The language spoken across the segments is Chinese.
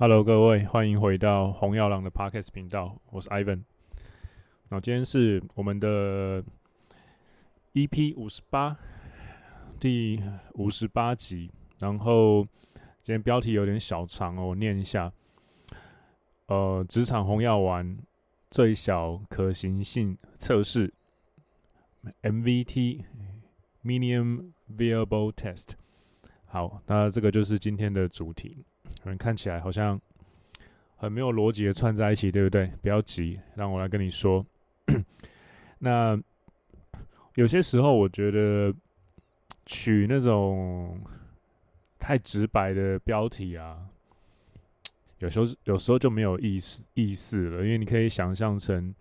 Hello，各位，欢迎回到红药郎的 Podcast 频道，我是 Ivan。那今天是我们的 EP 五十八，第五十八集。然后今天标题有点小长哦，我念一下。呃，职场红药丸最小可行性测试 （MVT，Minimum Viable Test）。好，那这个就是今天的主题。可能看起来好像很没有逻辑的串在一起，对不对？不要急，让我来跟你说。那有些时候，我觉得取那种太直白的标题啊，有时候有时候就没有意思意思了，因为你可以想象成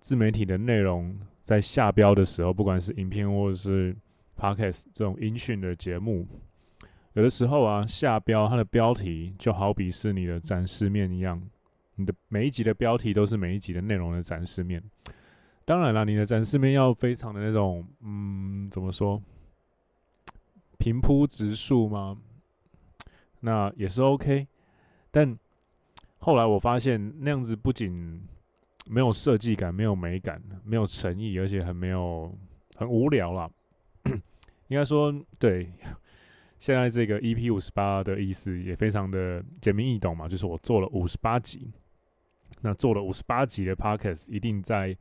自媒体的内容在下标的时候，不管是影片或者是 Podcast 这种音讯的节目。有的时候啊，下标它的标题就好比是你的展示面一样，你的每一集的标题都是每一集的内容的展示面。当然了，你的展示面要非常的那种，嗯，怎么说，平铺直述吗？那也是 OK。但后来我发现那样子不仅没有设计感、没有美感、没有诚意，而且很没有很无聊啦。应该说，对。现在这个 EP 五十八的意思也非常的简明易懂嘛，就是我做了五十八集，那做了五十八集的 Podcast，一定在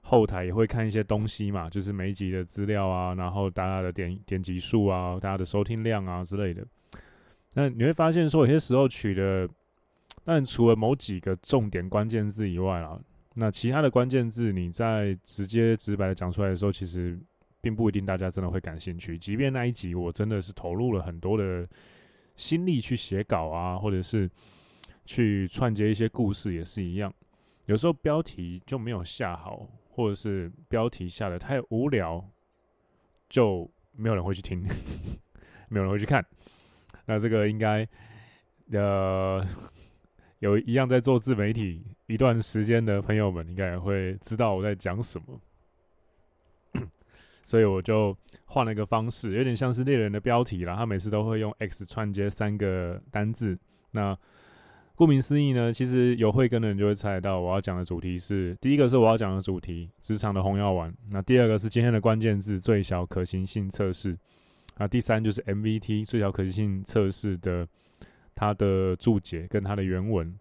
后台也会看一些东西嘛，就是每一集的资料啊，然后大家的点点击数啊，大家的收听量啊之类的。那你会发现说，有些时候取的，但除了某几个重点关键字以外啊，那其他的关键字你在直接直白的讲出来的时候，其实。并不一定大家真的会感兴趣，即便那一集我真的是投入了很多的心力去写稿啊，或者是去串接一些故事，也是一样。有时候标题就没有下好，或者是标题下的太无聊，就没有人会去听，没有人会去看。那这个应该呃有一样在做自媒体一段时间的朋友们，应该也会知道我在讲什么。所以我就换了一个方式，有点像是猎人的标题啦。他每次都会用 X 串接三个单字。那顾名思义呢，其实有慧根的人就会猜到，我要讲的主题是：第一个是我要讲的主题，职场的红药丸；那第二个是今天的关键字，最小可行性测试；那第三就是 MVT 最小可行性测试的它的注解跟它的原文。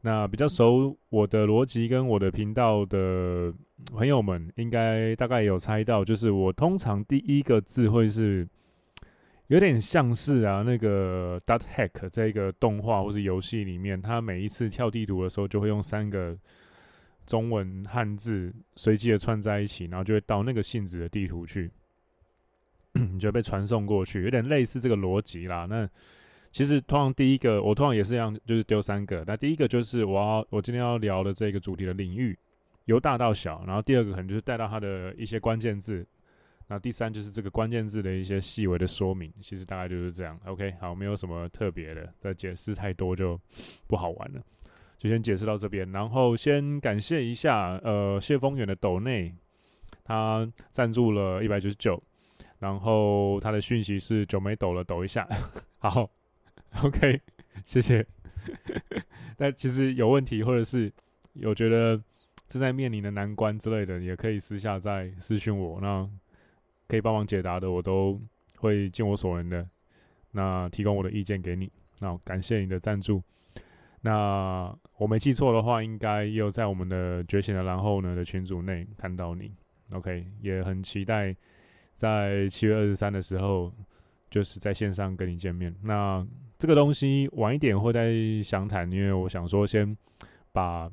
那比较熟我的逻辑跟我的频道的朋友们，应该大概有猜到，就是我通常第一个字会是有点像是啊那个 Dot Hack 这个动画或是游戏里面，它每一次跳地图的时候，就会用三个中文汉字随机的串在一起，然后就会到那个性质的地图去，你 就被传送过去，有点类似这个逻辑啦。那其实通常第一个，我通常也是一样，就是丢三个。那第一个就是我要我今天要聊的这个主题的领域，由大到小。然后第二个可能就是带到它的一些关键字。那第三就是这个关键字的一些细微的说明。其实大概就是这样。OK，好，没有什么特别的，再解释太多就不好玩了，就先解释到这边。然后先感谢一下，呃，谢丰远的抖内，他赞助了一百九十九，然后他的讯息是久没抖了，抖一下，好。OK，谢谢。但其实有问题，或者是有觉得正在面临的难关之类的，也可以私下再私讯我，那可以帮忙解答的，我都会尽我所能的，那提供我的意见给你。那感谢你的赞助。那我没记错的话，应该也有在我们的觉醒的然后呢的群组内看到你。OK，也很期待在七月二十三的时候，就是在线上跟你见面。那这个东西晚一点会再详谈，因为我想说先把，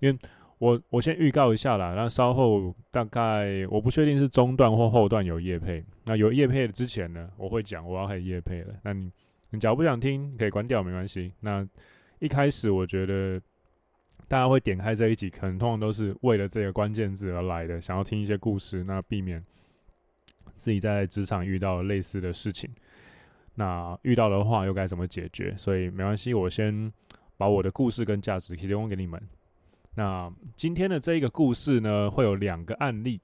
因为我我先预告一下啦，那稍后大概我不确定是中段或后段有业配，那有业配的之前呢，我会讲我要开始业配了。那你你假如不想听，可以关掉没关系。那一开始我觉得大家会点开这一集，可能通常都是为了这个关键字而来的，想要听一些故事，那避免自己在职场遇到类似的事情。那遇到的话又该怎么解决？所以没关系，我先把我的故事跟价值提供给你们。那今天的这一个故事呢，会有两个案例，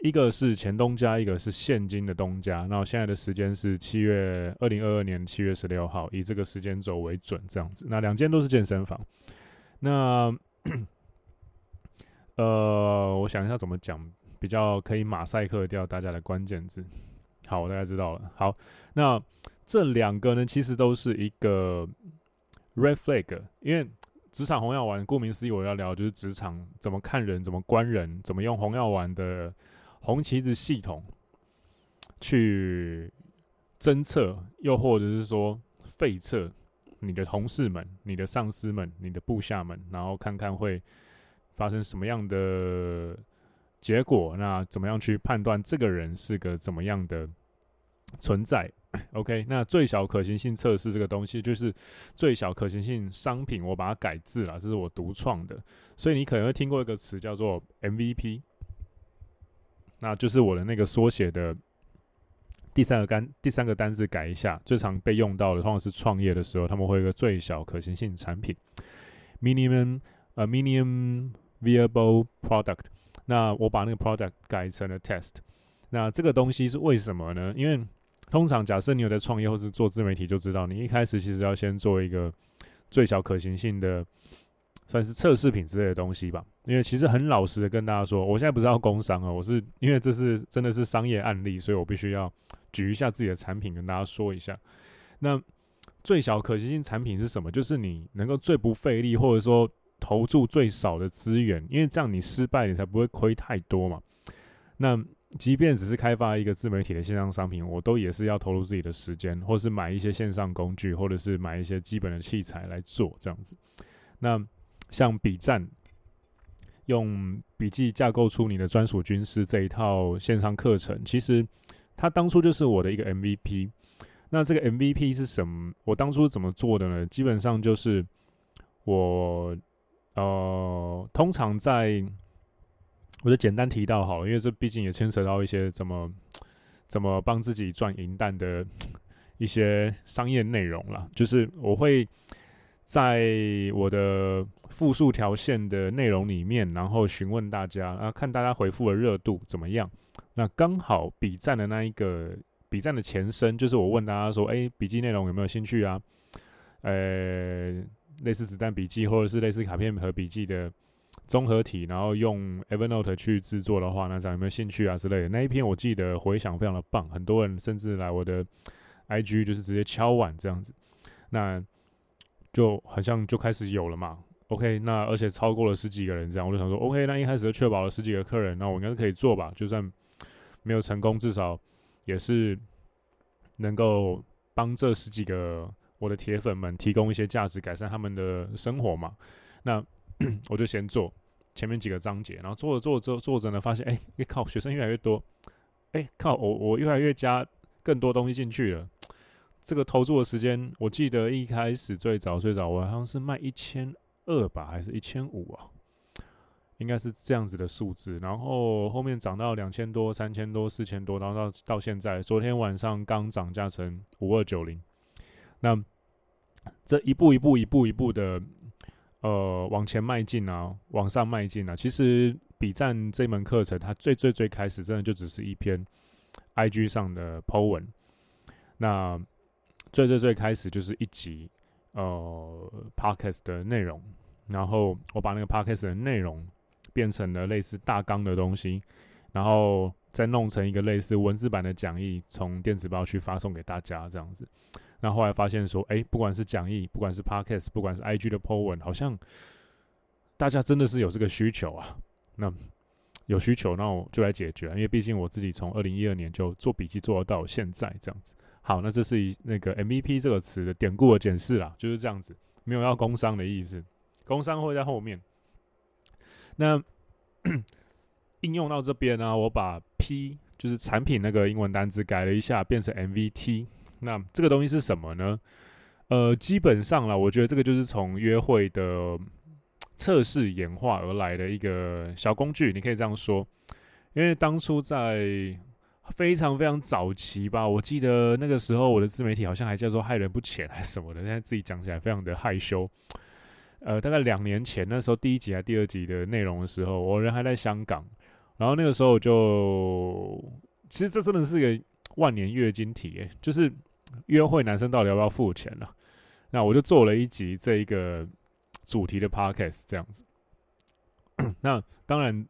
一个是前东家，一个是现今的东家。那现在的时间是七月二零二二年七月十六号，以这个时间轴为准，这样子。那两间都是健身房。那 呃，我想一下怎么讲比较可以马赛克掉大家的关键字。好，我大概知道了。好，那这两个呢，其实都是一个 red flag，因为职场红药丸，顾名思义，我要聊就是职场怎么看人，怎么观人，怎么用红药丸的红旗子系统去侦测，又或者是说废测你的同事们、你的上司们、你的部下们，然后看看会发生什么样的。结果，那怎么样去判断这个人是个怎么样的存在？OK，那最小可行性测试这个东西就是最小可行性商品，我把它改字了，这是我独创的，所以你可能会听过一个词叫做 MVP，那就是我的那个缩写的第三个单第三个单字改一下，最常被用到的，通常是创业的时候，他们会有一个最小可行性产品，minimum 呃 minimum viable product。那我把那个 product 改成了 test，那这个东西是为什么呢？因为通常假设你有在创业或是做自媒体，就知道你一开始其实要先做一个最小可行性的，算是测试品之类的东西吧。因为其实很老实的跟大家说，我现在不是要工商啊，我是因为这是真的是商业案例，所以我必须要举一下自己的产品跟大家说一下。那最小可行性产品是什么？就是你能够最不费力，或者说。投注最少的资源，因为这样你失败，你才不会亏太多嘛。那即便只是开发一个自媒体的线上商品，我都也是要投入自己的时间，或是买一些线上工具，或者是买一些基本的器材来做这样子。那像笔战，用笔记架构出你的专属军师这一套线上课程，其实它当初就是我的一个 MVP。那这个 MVP 是什么？我当初怎么做的呢？基本上就是我。呃，通常在，我就简单提到好了，因为这毕竟也牵扯到一些怎么怎么帮自己赚银弹的一些商业内容啦。就是我会在我的复述条线的内容里面，然后询问大家，啊，看大家回复的热度怎么样。那刚好笔战的那一个笔战的前身，就是我问大家说，哎，笔记内容有没有兴趣啊？呃。类似子弹笔记或者是类似卡片和笔记的综合体，然后用 Evernote 去制作的话，那这样有没有兴趣啊之类的？那一篇我记得回响非常的棒，很多人甚至来我的 IG 就是直接敲碗这样子，那就好像就开始有了嘛。OK，那而且超过了十几个人这样，我就想说 OK，那一开始就确保了十几个客人，那我应该是可以做吧？就算没有成功，至少也是能够帮这十几个。我的铁粉们提供一些价值，改善他们的生活嘛。那 我就先做前面几个章节，然后做着做着做着呢，发现哎，靠，学生越来越多，哎、靠，我我越来越加更多东西进去了。这个投注的时间，我记得一开始最早最早，我好像是卖一千二吧，还是一千五啊？应该是这样子的数字。然后后面涨到两千多、三千多、四千多，然后到到现在，昨天晚上刚涨价成五二九零。那这一步一步一步一步的，呃，往前迈进啊，往上迈进啊。其实笔战这门课程，它最最最开始，真的就只是一篇 IG 上的 po 文。那最最最开始就是一集呃 Podcast 的内容，然后我把那个 Podcast 的内容变成了类似大纲的东西，然后再弄成一个类似文字版的讲义，从电子报去发送给大家这样子。那后来发现说，哎、不管是讲义，不管是 Podcast，不管是 IG 的 po 文，好像大家真的是有这个需求啊。那有需求，那我就来解决。因为毕竟我自己从二零一二年就做笔记做到现在这样子。好，那这是一那个 MVP 这个词的典故的解释啦，就是这样子，没有要工商的意思，工商会在后面。那 应用到这边呢，我把 P 就是产品那个英文单词改了一下，变成 MVT。那这个东西是什么呢？呃，基本上啦，我觉得这个就是从约会的测试演化而来的一个小工具，你可以这样说。因为当初在非常非常早期吧，我记得那个时候我的自媒体好像还叫做“害人不浅”还是什么的，现在自己讲起来非常的害羞。呃，大概两年前那时候第一集还第二集的内容的时候，我人还在香港，然后那个时候就，其实这真的是一个万年月经题诶，就是约会男生到底要不要付钱呢、啊？那我就做了一集这一个主题的 podcast 这样子。那当然，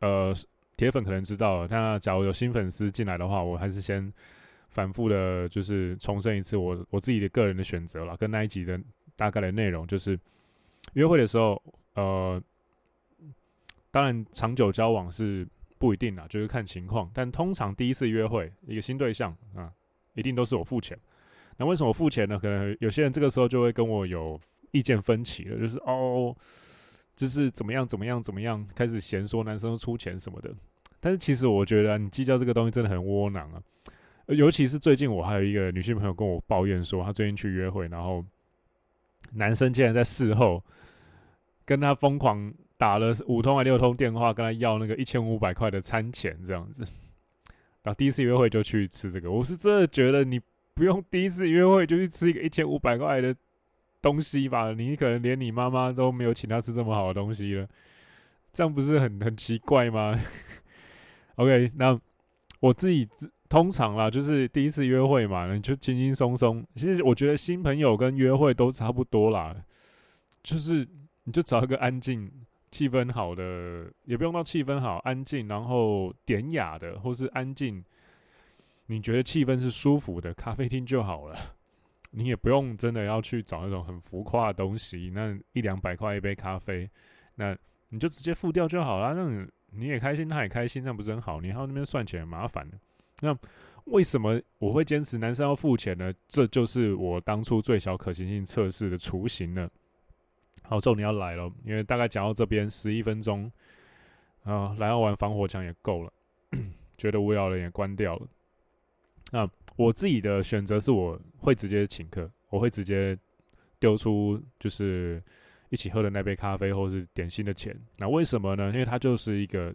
呃，铁粉可能知道了，那假如有新粉丝进来的话，我还是先反复的，就是重申一次我我自己的个人的选择了，跟那一集的大概的内容，就是约会的时候，呃。当然，长久交往是不一定啦，就是看情况。但通常第一次约会，一个新对象啊，一定都是我付钱。那为什么我付钱呢？可能有些人这个时候就会跟我有意见分歧了，就是哦，就是怎么样怎么样怎么样，开始嫌说男生出钱什么的。但是其实我觉得，你计较这个东西真的很窝囊啊。尤其是最近，我还有一个女性朋友跟我抱怨说，她最近去约会，然后男生竟然在事后跟她疯狂。打了五通还六通电话，跟她要那个一千五百块的餐钱这样子，然后第一次约会就去吃这个，我是真的觉得你不用第一次约会就去吃一个一千五百块的东西吧，你可能连你妈妈都没有请他吃这么好的东西了，这样不是很很奇怪吗？OK，那我自己通常啦，就是第一次约会嘛，你就轻轻松松。其实我觉得新朋友跟约会都差不多啦，就是你就找一个安静。气氛好的，也不用到气氛好，安静，然后典雅的，或是安静，你觉得气氛是舒服的咖啡厅就好了。你也不用真的要去找那种很浮夸的东西，那一两百块一杯咖啡，那你就直接付掉就好了。那你，你也开心，他也开心，那不是很好？你还要那边算钱，麻烦。那为什么我会坚持男生要付钱呢？这就是我当初最小可行性测试的雏形了。好，重你要来了，因为大概讲到这边十一分钟，啊，来要玩防火墙也够了，觉得无聊了也关掉了。那我自己的选择是我会直接请客，我会直接丢出就是一起喝的那杯咖啡或是点心的钱。那为什么呢？因为它就是一个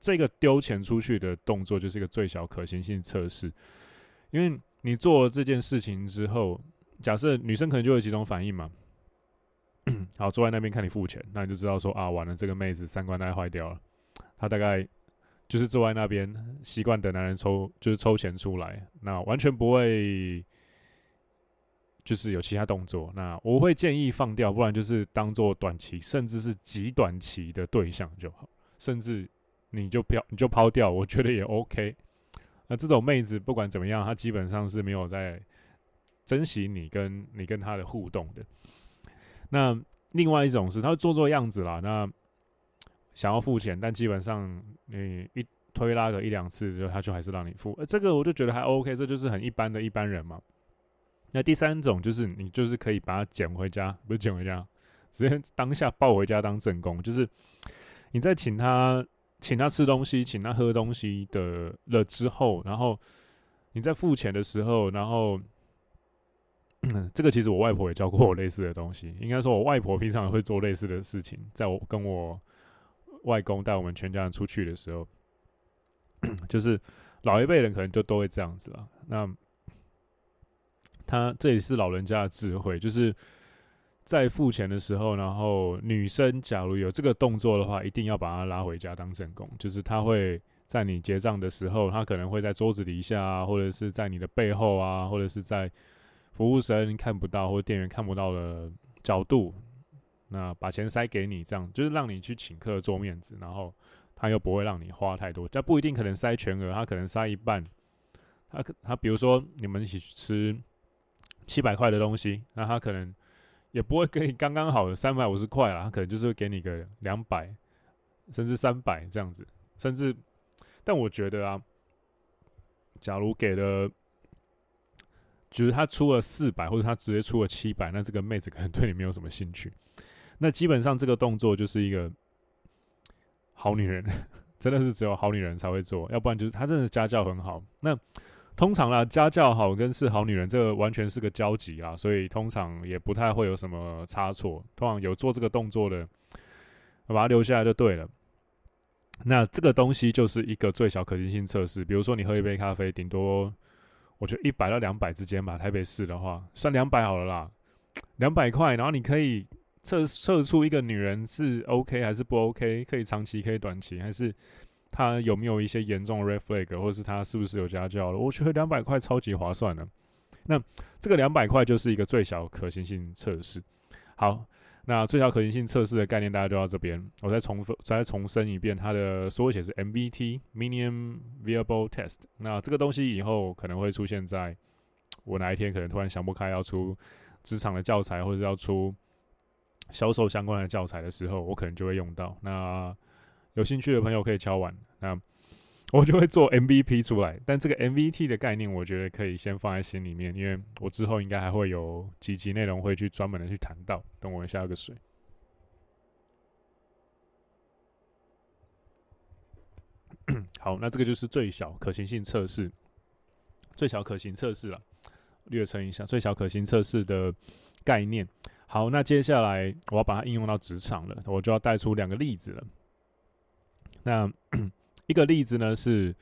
这个丢钱出去的动作，就是一个最小可行性测试。因为你做了这件事情之后，假设女生可能就有几种反应嘛。好，坐在那边看你付钱，那你就知道说啊，完了，这个妹子三观大概坏掉了。她大概就是坐在那边，习惯等男人抽，就是抽钱出来，那完全不会就是有其他动作。那我会建议放掉，不然就是当做短期，甚至是极短期的对象就好，甚至你就飘，你就抛掉，我觉得也 OK。那这种妹子不管怎么样，她基本上是没有在珍惜你跟你跟她的互动的。那另外一种是，他会做做样子啦。那想要付钱，但基本上你一推拉个一两次，就他就还是让你付。呃，这个我就觉得还 OK，这就是很一般的一般人嘛。那第三种就是，你就是可以把它捡回家，不是捡回家，直接当下抱回家当正宫。就是你在请他请他吃东西，请他喝东西的了之后，然后你在付钱的时候，然后。嗯，这个其实我外婆也教过我类似的东西。应该说，我外婆平常也会做类似的事情。在我跟我外公带我们全家人出去的时候，就是老一辈人可能就都会这样子了。那他这也是老人家的智慧，就是在付钱的时候，然后女生假如有这个动作的话，一定要把她拉回家当正宫。就是他会在你结账的时候，他可能会在桌子底下啊，或者是在你的背后啊，或者是在。服务生看不到或店员看不到的角度，那把钱塞给你，这样就是让你去请客做面子，然后他又不会让你花太多，他不一定可能塞全额，他可能塞一半。他他比如说你们一起去吃七百块的东西，那他可能也不会给你刚刚好的三百五十块啦，他可能就是会给你个两百甚至三百这样子，甚至但我觉得啊，假如给了。就是他出了四百，或者他直接出了七百，那这个妹子可能对你没有什么兴趣。那基本上这个动作就是一个好女人，真的是只有好女人才会做，要不然就是她真的家教很好。那通常啦，家教好跟是好女人，这个完全是个交集啦，所以通常也不太会有什么差错。通常有做这个动作的，把它留下来就对了。那这个东西就是一个最小可行性测试，比如说你喝一杯咖啡，顶多。我觉得一百到两百之间吧，台北市的话算两百好了啦，两百块，然后你可以测测出一个女人是 OK 还是不 OK，可以长期可以短期，还是她有没有一些严重的 red flag，或是她是不是有家教了？我觉得两百块超级划算的。那这个两百块就是一个最小可行性测试。好，那最小可行性测试的概念大家就到这边，我再重复再重申一遍，它的缩写是 MVT（Minimum Viable Test）。那这个东西以后可能会出现在我哪一天可能突然想不开要出职场的教材，或者要出。销售相关的教材的时候，我可能就会用到。那有兴趣的朋友可以敲完，那我就会做 MVP 出来。但这个 MVT 的概念，我觉得可以先放在心里面，因为我之后应该还会有几集内容会去专门的去谈到。等我一下个水。好，那这个就是最小可行性测试，最小可行测试了，略称一下最小可行测试的概念。好，那接下来我要把它应用到职场了，我就要带出两个例子了。那 一个例子呢是，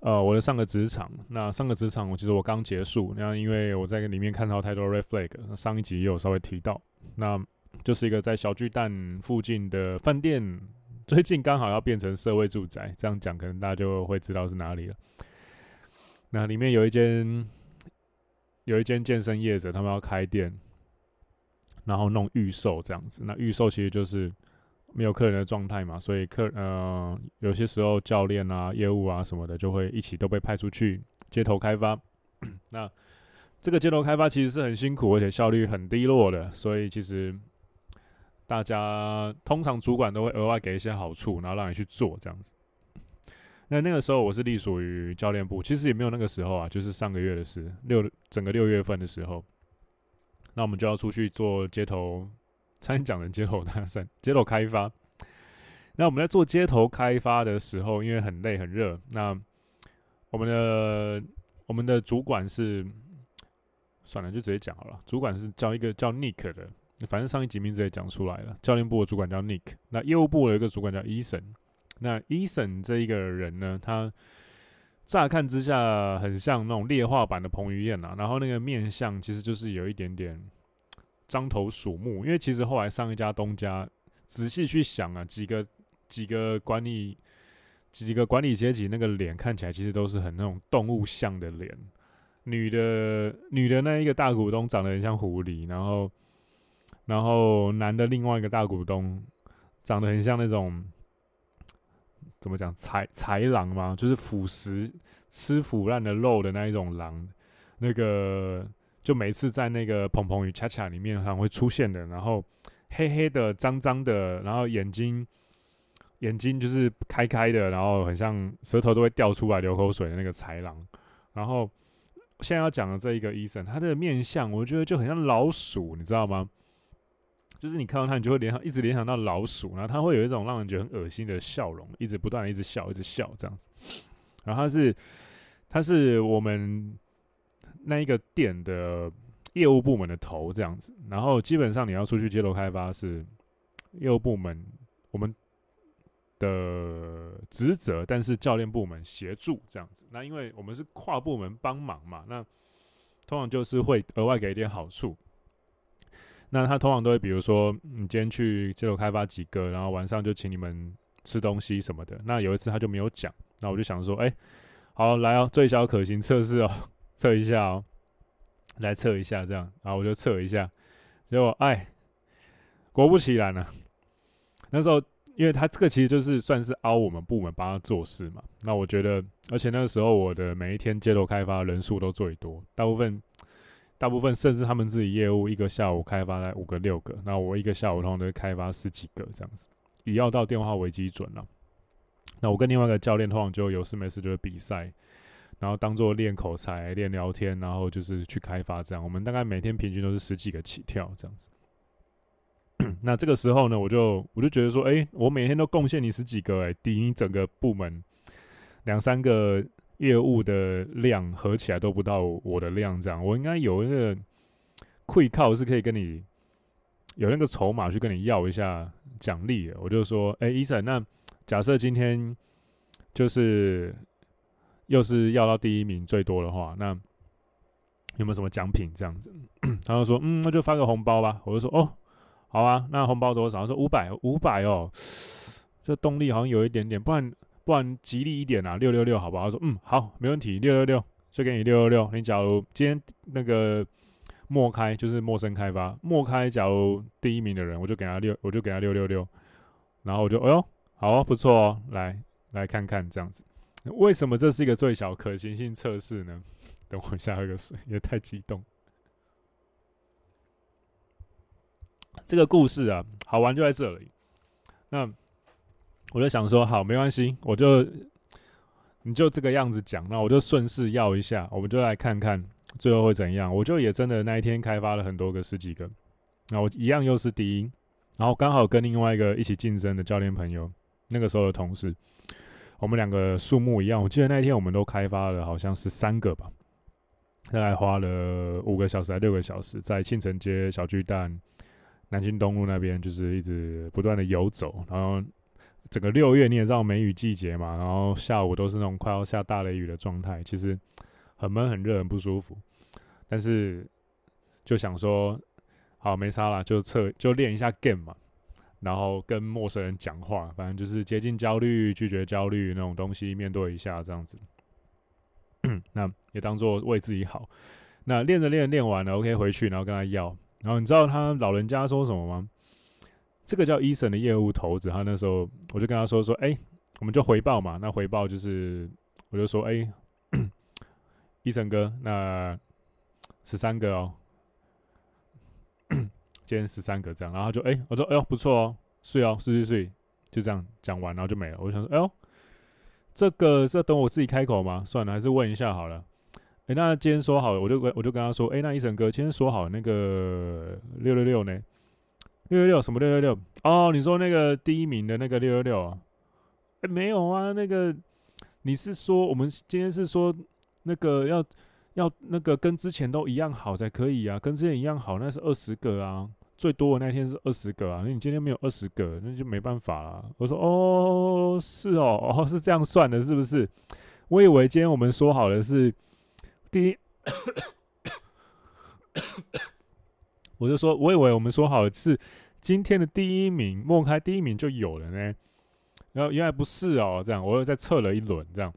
呃，我的上个职场。那上个职场，我其实我刚结束，那因为我在里面看到太多 red flag，上一集也有稍微提到。那就是一个在小巨蛋附近的饭店，最近刚好要变成社会住宅，这样讲可能大家就会知道是哪里了。那里面有一间有一间健身业者，他们要开店。然后弄预售这样子，那预售其实就是没有客人的状态嘛，所以客呃有些时候教练啊、业务啊什么的就会一起都被派出去街头开发。那这个街头开发其实是很辛苦，而且效率很低落的，所以其实大家通常主管都会额外给一些好处，然后让你去做这样子。那那个时候我是隶属于教练部，其实也没有那个时候啊，就是上个月的事，六整个六月份的时候。那我们就要出去做街头，差点讲成街头搭讪，街头开发。那我们在做街头开发的时候，因为很累很热，那我们的我们的主管是，算了，就直接讲好了。主管是叫一个叫 Nick 的，反正上一集名字也讲出来了。教练部的主管叫 Nick，那业务部有一个主管叫 Eason。那 Eason 这一个人呢，他。乍看之下很像那种劣化版的彭于晏呐，然后那个面相其实就是有一点点獐头鼠目，因为其实后来上一家东家仔细去想啊，几个几个管理几个管理阶级那个脸看起来其实都是很那种动物像的脸，女的女的那一个大股东长得很像狐狸，然后然后男的另外一个大股东长得很像那种。怎么讲？豺豺狼嘛？就是腐食、吃腐烂的肉的那一种狼。那个就每一次在那个澎澎与恰恰里面，好像会出现的。然后黑黑的、脏脏的，然后眼睛眼睛就是开开的，然后很像舌头都会掉出来流口水的那个豺狼。然后现在要讲的这一个医生，他的面相我觉得就很像老鼠，你知道吗？就是你看到他，你就会联想，一直联想到老鼠，然后他会有一种让人觉得很恶心的笑容，一直不断的一直笑，一直笑这样子。然后他是，他是我们那一个店的业务部门的头这样子。然后基本上你要出去街头开发是业务部门我们的职责，但是教练部门协助这样子。那因为我们是跨部门帮忙嘛，那通常就是会额外给一点好处。那他通常都会，比如说，你今天去街头开发几个，然后晚上就请你们吃东西什么的。那有一次他就没有讲，那我就想说，哎、好来哦，最小可行测试哦，测一下哦，来测一下这样，然后我就测一下，结果哎，果不其然呢，那时候因为他这个其实就是算是凹我们部门帮他做事嘛。那我觉得，而且那个时候我的每一天街头开发人数都最多，大部分。大部分甚至他们自己业务一个下午开发在五个六个，那我一个下午通常都会开发十几个这样子，以要到电话为基准了。那我跟另外一个教练通常就有事没事就会比赛，然后当做练口才、练聊天，然后就是去开发这样。我们大概每天平均都是十几个起跳这样子。那这个时候呢，我就我就觉得说，哎、我每天都贡献你十几个、欸，哎，抵你整个部门两三个。业务的量合起来都不到我的量，这样我应该有一个亏靠是可以跟你有那个筹码去跟你要一下奖励。我就说，哎、欸，医生，那假设今天就是又是要到第一名最多的话，那有没有什么奖品这样子？他就说，嗯，那就发个红包吧。我就说，哦，好啊，那红包多少？他说五百，五百哦，这动力好像有一点点，不然不然吉利一点啊，六六六，好不好？他说嗯，好，没问题，六六六，就给你六六六。你假如今天那个陌开就是陌生开发，陌开假如第一名的人，我就给他六，我就给他六六六，然后我就哎呦，好哦，不错哦，来来看看这样子。为什么这是一个最小可行性测试呢？等我下一个水，也太激动。这个故事啊，好玩就在这里。那我就想说，好，没关系，我就你就这个样子讲，那我就顺势要一下，我们就来看看最后会怎样。我就也真的那一天开发了很多个，十几个，那我一样又是第一，然后刚好跟另外一个一起竞争的教练朋友，那个时候的同事。我们两个数目一样，我记得那一天我们都开发了好像是三个吧，大概花了五个小时还六个小时，在庆城街小巨蛋、南京东路那边，就是一直不断的游走。然后整个六月你也知道梅雨季节嘛，然后下午都是那种快要下大雷雨的状态，其实很闷、很热、很不舒服。但是就想说，好没差啦，就测就练一下 game 嘛。然后跟陌生人讲话，反正就是接近焦虑、拒绝焦虑那种东西，面对一下这样子。那也当做为自己好。那练着练练完了，OK 回去，然后跟他要。然后你知道他老人家说什么吗？这个叫医生的业务头子，他那时候我就跟他说说，哎，我们就回报嘛。那回报就是，我就说，哎，Eason 哥，那十三个哦。今天十三个这样，然后就哎、我说哎呦不错哦，睡哦睡睡睡，就这样讲完，然后就没了。我想说哎呦，这个是要等我自己开口吗？算了，还是问一下好了。哎、那今天说好了，我就跟我就跟他说，哎、那医生哥今天说好那个六六六呢？六六六什么六六六？哦，你说那个第一名的那个六六六啊？哎、没有啊，那个你是说我们今天是说那个要。要那个跟之前都一样好才可以啊，跟之前一样好那是二十个啊，最多的那天是二十个啊，那你今天没有二十个，那就没办法了。我说哦，是哦，哦是这样算的，是不是？我以为今天我们说好的是第一，我就说我以为我们说好的是今天的第一名，莫开第一名就有了呢，然后原来不是哦，这样我又再测了一轮这样。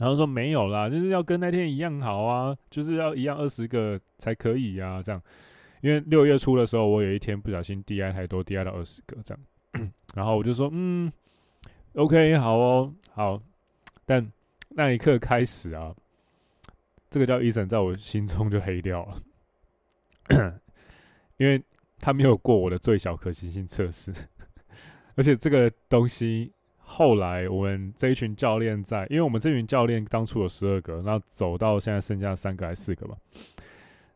然后说没有啦，就是要跟那天一样好啊，就是要一样二十个才可以啊，这样。因为六月初的时候，我有一天不小心 DI 太多，DI 到二十个这样。然后我就说，嗯，OK，好哦，好。但那一刻开始啊，这个叫伊森在我心中就黑掉了，因为他没有过我的最小可行性测试，而且这个东西。后来我们这一群教练在，因为我们这群教练当初有十二个，那走到现在剩下三个还四个吧。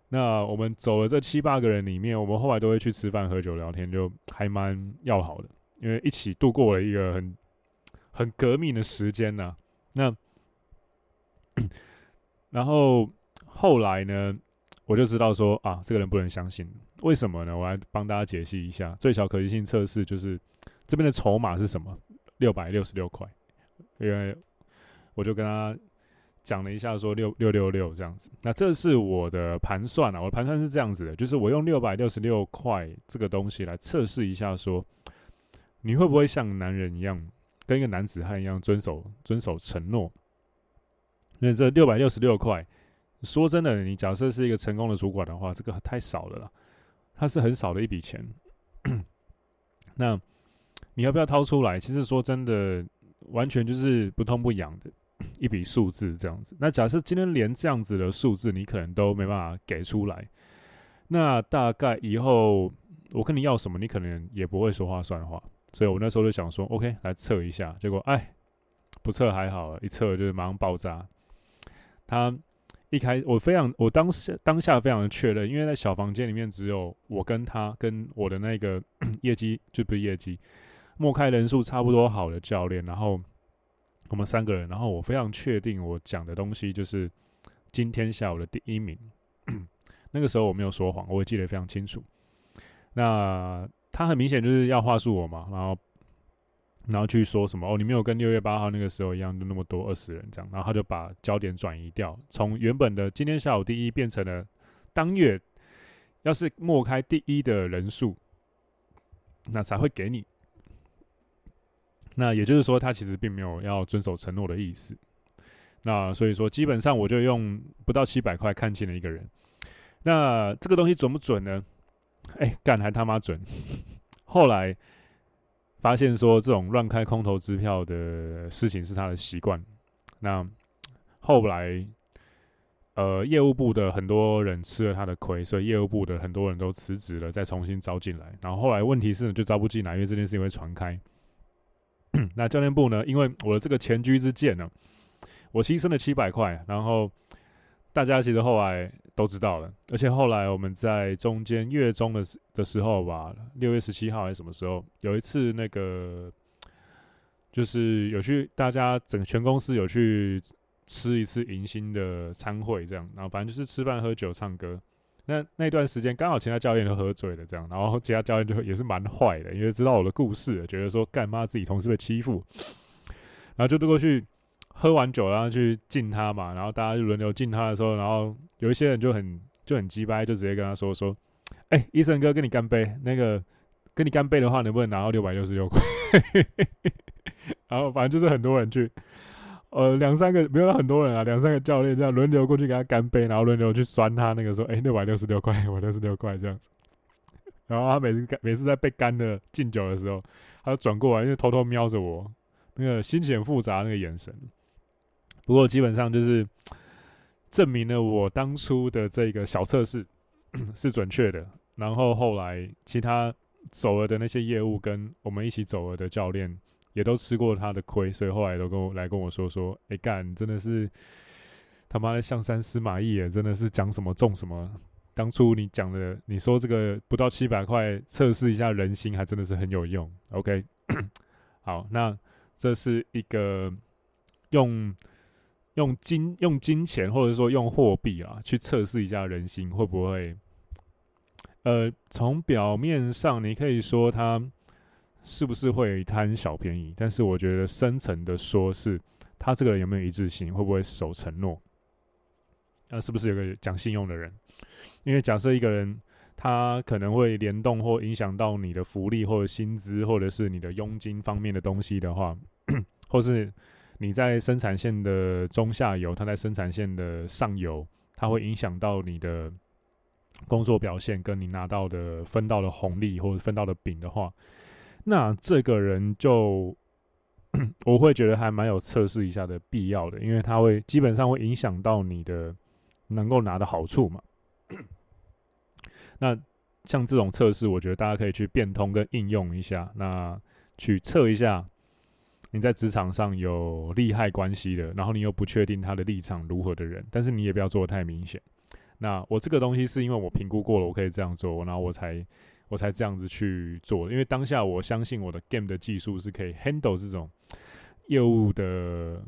那我们走了这七八个人里面，我们后来都会去吃饭、喝酒、聊天，就还蛮要好的，因为一起度过了一个很很革命的时间呐。那然后后来呢，我就知道说啊，这个人不能相信，为什么呢？我来帮大家解析一下，最小可行性测试就是这边的筹码是什么？六百六十六块，因为我就跟他讲了一下，说六六六六这样子。那这是我的盘算啊，我的盘算是这样子的，就是我用六百六十六块这个东西来测试一下，说你会不会像男人一样，跟一个男子汉一样遵守遵守承诺？那这六百六十六块，说真的，你假设是一个成功的主管的话，这个太少了啦，它是很少的一笔钱。那。你要不要掏出来？其实说真的，完全就是不痛不痒的一笔数字这样子。那假设今天连这样子的数字你可能都没办法给出来，那大概以后我跟你要什么，你可能也不会说话算话。所以我那时候就想说，OK，来测一下。结果哎，不测还好，一测就是马上爆炸。他一开，我非常，我当下当下非常的确认，因为在小房间里面只有我跟他跟我的那个 业绩，就不是业绩。陌开人数差不多好的教练，然后我们三个人，然后我非常确定我讲的东西就是今天下午的第一名。那个时候我没有说谎，我也记得非常清楚。那他很明显就是要话术我嘛，然后然后去说什么哦，你没有跟六月八号那个时候一样，就那么多二十人这样，然后他就把焦点转移掉，从原本的今天下午第一变成了当月要是莫开第一的人数。那才会给你。那也就是说，他其实并没有要遵守承诺的意思。那所以说，基本上我就用不到七百块看清了一个人。那这个东西准不准呢？哎，干还他妈准！后来发现说，这种乱开空头支票的事情是他的习惯。那后来，呃，业务部的很多人吃了他的亏，所以业务部的很多人都辞职了，再重新招进来。然后后来问题是，就招不进来，因为这件事情会传开。那教练部呢？因为我的这个前车之鉴呢，我牺牲了七百块，然后大家其实后来都知道了，而且后来我们在中间月中的时的时候吧，六月十七号还是什么时候，有一次那个就是有去大家整全公司有去吃一次迎新的餐会，这样，然后反正就是吃饭、喝酒、唱歌。那那段时间刚好其他教练都喝醉了，这样，然后其他教练就也是蛮坏的，因为知道我的故事，觉得说干妈自己同事被欺负，然后就都过去喝完酒，然后去敬他嘛，然后大家就轮流敬他的时候，然后有一些人就很就很鸡掰，就直接跟他说说，哎、医生哥跟你干杯，那个跟你干杯的话，能不能拿到六百六十六块？然后反正就是很多人去。呃，两三个没有很多人啊，两三个教练这样轮流过去给他干杯，然后轮流去酸他那个说，哎、欸，六百六十六块，我六十六块这样子。然后他每次每次在被干的敬酒的时候，他就转过来，就偷偷瞄着我，那个心情复杂那个眼神。不过基本上就是证明了我当初的这个小测试是准确的。然后后来其他走了的那些业务跟我们一起走了的教练。也都吃过他的亏，所以后来都跟我来跟我说说，哎、欸、干，真的是他妈的象山司马懿耶，真的是讲什么中什么。当初你讲的，你说这个不到七百块测试一下人心，还真的是很有用。OK，好，那这是一个用用金用金钱或者说用货币啊去测试一下人心会不会？呃，从表面上你可以说他。是不是会贪小便宜？但是我觉得深层的说是，他这个人有没有一致性，会不会守承诺？那是不是有个讲信用的人？因为假设一个人他可能会联动或影响到你的福利或者薪资，或者是你的佣金方面的东西的话，或是你在生产线的中下游，他在生产线的上游，他会影响到你的工作表现，跟你拿到的分到的红利或者分到的饼的话。那这个人就，我会觉得还蛮有测试一下的必要的，因为他会基本上会影响到你的能够拿的好处嘛。那像这种测试，我觉得大家可以去变通跟应用一下，那去测一下你在职场上有利害关系的，然后你又不确定他的立场如何的人，但是你也不要做得太明显。那我这个东西是因为我评估过了，我可以这样做，然后我才。我才这样子去做，因为当下我相信我的 game 的技术是可以 handle 这种业务的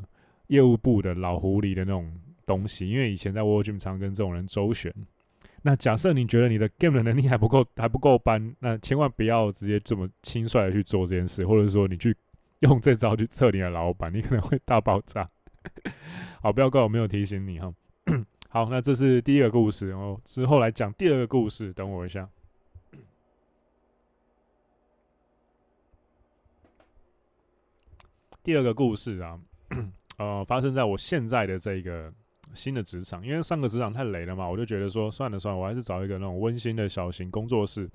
业务部的老狐狸的那种东西。因为以前在 w o r g m 常跟这种人周旋。那假设你觉得你的 game 的能力还不够，还不够班，那千万不要直接这么轻率的去做这件事，或者说你去 用这招去测你的老板，你可能会大爆炸。好，不要怪我没有提醒你哈。好，那这是第一个故事，然后之后来讲第二个故事，等我一下。第二个故事啊，呃，发生在我现在的这个新的职场，因为上个职场太雷了嘛，我就觉得说算了算了，我还是找一个那种温馨的小型工作室，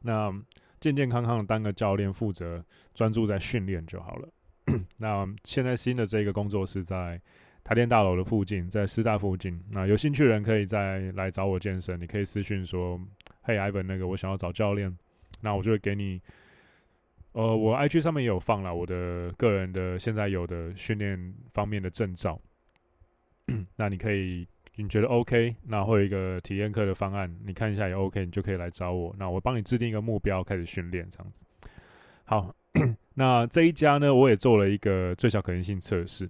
那健健康康的当个教练，负责专注在训练就好了。那现在新的这个工作室在台电大楼的附近，在师大附近，那有兴趣的人可以再来找我健身，你可以私讯说，嘿，Ivan，那个我想要找教练，那我就会给你。呃，我 IG 上面也有放了我的个人的现在有的训练方面的证照，那你可以你觉得 OK，那会有一个体验课的方案，你看一下也 OK，你就可以来找我，那我帮你制定一个目标开始训练这样子。好，那这一家呢，我也做了一个最小可能性测试，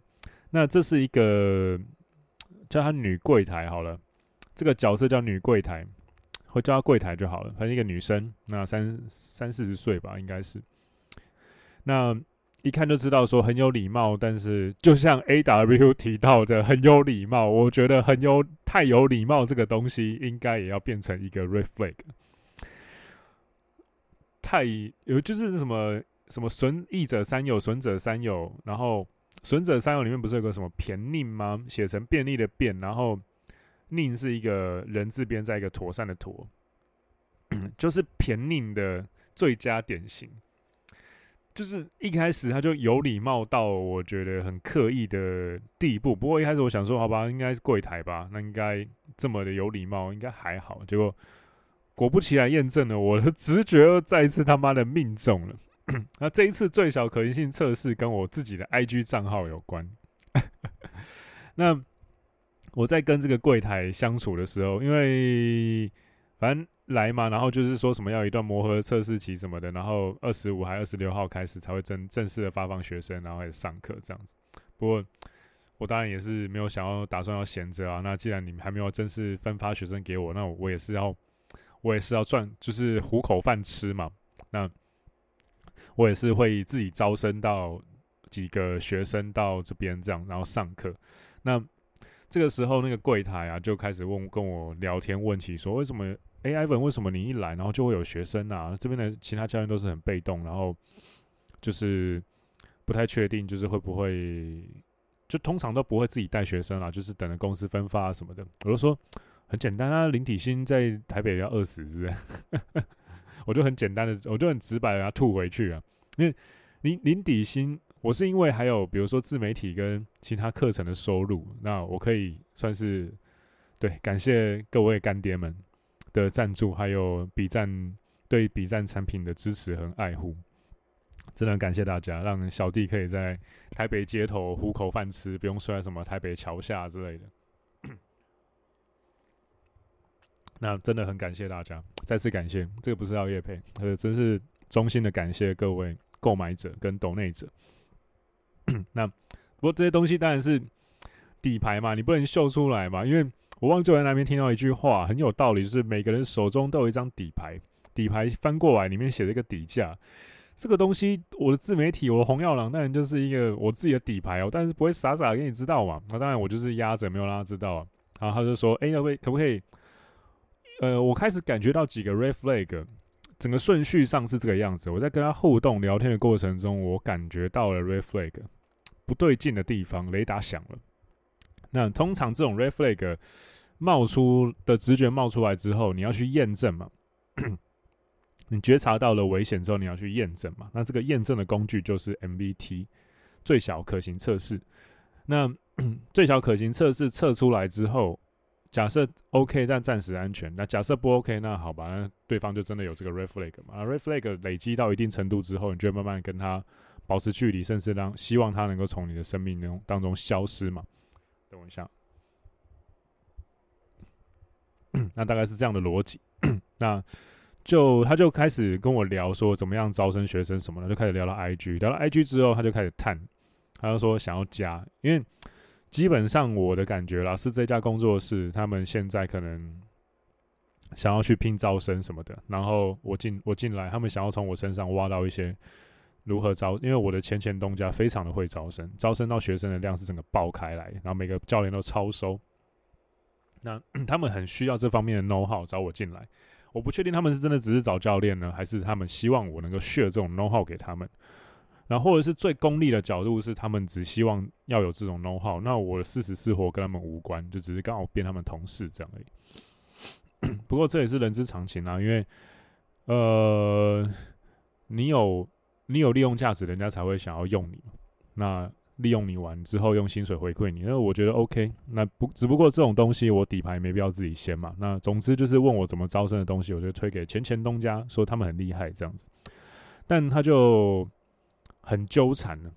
那这是一个叫她女柜台好了，这个角色叫女柜台，会叫她柜台就好了，反正一个女生，那三三四十岁吧，应该是。那一看就知道说很有礼貌，但是就像 A W 提到的很有礼貌，我觉得很有太有礼貌这个东西应该也要变成一个 r e f l e c t。太有就是什么什么损益者三有，损者三有，然后损者三有里面不是有个什么便佞吗？写成便利的便，然后佞是一个人字边，在一个妥善的妥，就是便佞的最佳典型。就是一开始他就有礼貌到我觉得很刻意的地步。不过一开始我想说，好吧，应该是柜台吧，那应该这么的有礼貌，应该还好。结果果不其然，验证了我的直觉，又再一次他妈的命中了。那这一次最小可行性测试跟我自己的 IG 账号有关。那我在跟这个柜台相处的时候，因为反正。来嘛，然后就是说什么要一段磨合测试期什么的，然后二十五还二十六号开始才会正正式的发放学生，然后开始上课这样子。不过我当然也是没有想要打算要闲着啊。那既然你们还没有正式分发学生给我，那我也是要我也是要赚，就是糊口饭吃嘛。那我也是会自己招生到几个学生到这边这样，然后上课。那这个时候那个柜台啊就开始问跟我聊天，问起说为什么。哎，Ivan，为什么你一来，然后就会有学生啊？这边的其他教练都是很被动，然后就是不太确定，就是会不会，就通常都不会自己带学生啦，就是等着公司分发什么的。我就说很简单啊，林体欣在台北要饿死，是不是？我就很简单的，我就很直白的吐回去啊。因为林林底薪，我是因为还有比如说自媒体跟其他课程的收入，那我可以算是对感谢各位干爹们。的赞助，还有 B 站对笔战产品的支持和爱护，真的很感谢大家，让小弟可以在台北街头糊口饭吃，不用睡在什么台北桥下之类的。那真的很感谢大家，再次感谢，这个不是要业配，呃，真是衷心的感谢各位购买者跟抖内者。那不过这些东西当然是底牌嘛，你不能秀出来嘛，因为。我忘记我在那边听到一句话，很有道理，就是每个人手中都有一张底牌，底牌翻过来里面写着一个底价。这个东西，我的自媒体，我的红药郎，当然就是一个我自己的底牌哦，但是不会傻傻给你知道嘛。那当然我就是压着，没有让他知道啊。然后他就说：“哎，可不可以？可不可以？呃，我开始感觉到几个 red flag，整个顺序上是这个样子。我在跟他互动聊天的过程中，我感觉到了 red flag 不对劲的地方，雷达响了。那通常这种 red flag。冒出的直觉冒出来之后，你要去验证嘛？你觉察到了危险之后，你要去验证嘛？那这个验证的工具就是 MBT 最小可行测试。那 最小可行测试测出来之后，假设 OK 但暂时安全。那假设不 OK，那好吧，那对方就真的有这个 red flag 嘛？red flag 累积到一定程度之后，你就会慢慢跟他保持距离，甚至让希望他能够从你的生命中当中消失嘛？等我一下。那大概是这样的逻辑，那就他就开始跟我聊说怎么样招生学生什么的，就开始聊到 IG，聊到 IG 之后，他就开始探，他就说想要加，因为基本上我的感觉啦是这家工作室他们现在可能想要去拼招生什么的，然后我进我进来，他们想要从我身上挖到一些如何招，因为我的前前东家非常的会招生，招生到学生的量是整个爆开来，然后每个教练都超收。那 他们很需要这方面的 know how 找我进来，我不确定他们是真的只是找教练呢，还是他们希望我能够 share 这种 know how 给他们。然后或者是最功利的角度是，他们只希望要有这种 know how，那我的是死是活跟他们无关，就只是刚好变他们同事这样而已。不过这也是人之常情啊，因为呃，你有你有利用价值，人家才会想要用你。那利用你完之后，用薪水回馈你，那我觉得 OK。那不只不过这种东西，我底牌没必要自己掀嘛。那总之就是问我怎么招生的东西，我就推给前前东家，说他们很厉害这样子。但他就很纠缠了，